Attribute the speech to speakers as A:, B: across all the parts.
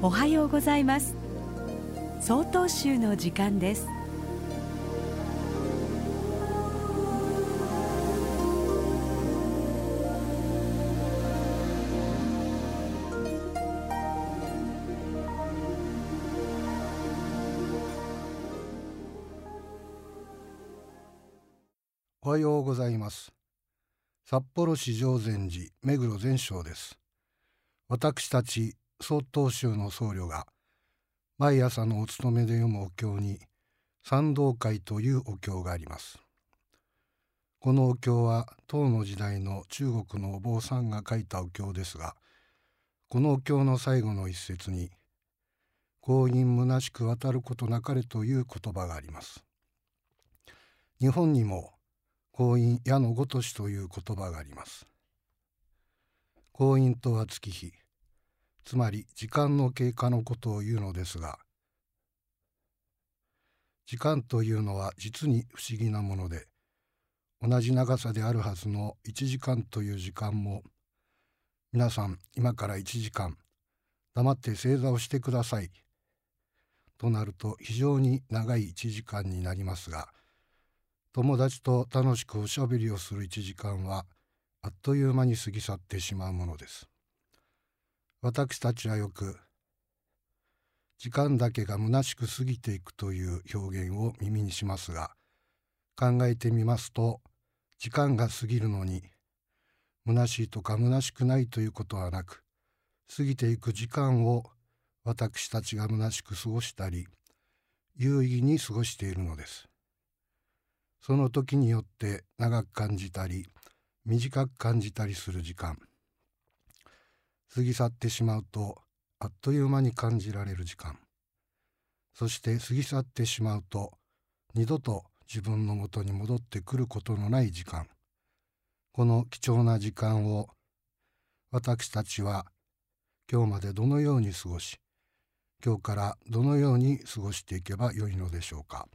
A: おはようございます。総統集の時間です。
B: おはようございます。札幌市上禅寺目黒禅正です。私たち曹洞宗の僧侶が毎朝のお勤めで読むお経に三道会というお経がありますこのお経は唐の時代の中国のお坊さんが書いたお経ですがこのお経の最後の一節に「婚姻虚しく渡ることなかれ」という言葉があります日本にも婚姻矢のごとしという言葉があります。婚姻とは月日、つまり時間の経過のことを言うのですが、時間というのは実に不思議なもので、同じ長さであるはずの1時間という時間も、皆さん今から1時間、黙って正座をしてください。となると非常に長い1時間になりますが、友達と楽しくおしゃべりをする1時間はあっという間に過ぎ去ってしまうものです。私たちはよく時間だけが虚しく過ぎていくという表現を耳にしますが考えてみますと時間が過ぎるのに虚しいとか虚しくないということはなく過ぎていく時間を私たちが虚しく過ごしたり有意義に過ごしているのです。その時によって長く感じたり短く感じたりする時間過ぎ去ってしまうとあっという間に感じられる時間。そして過ぎ去ってしまうと二度と自分のもとに戻ってくることのない時間。この貴重な時間を私たちは今日までどのように過ごし今日からどのように過ごしていけばよいのでしょうか。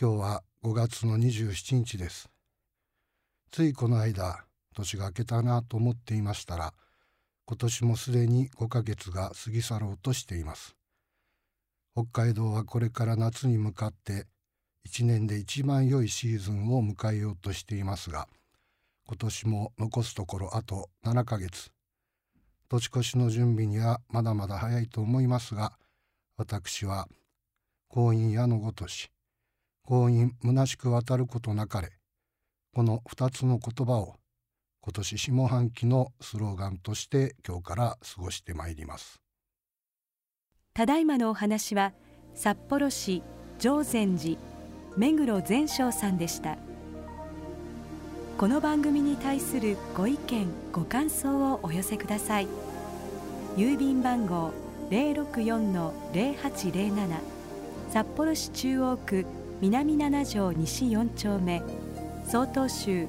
B: 今日は5月の27日です。ついこの間、年が明けたなと思っていましたら、今年もすでに5ヶ月が過ぎ去ろうとしています。北海道はこれから夏に向かって一年で一番良いシーズンを迎えようとしていますが、今年も残すところあと7ヶ月。年越しの準備にはまだまだ早いと思いますが、私は婚姻矢のごとし、婚姻虚しく渡ることなかれこの2つの言葉を今年下半期のスローガンとして今日から過ごしてまいります。
A: ただいまのお話は札幌市常禅寺目黒善正さんでした。この番組に対するご意見ご感想をお寄せください。郵便番号064-0807札幌市中央区南七条西4丁目。曹洞州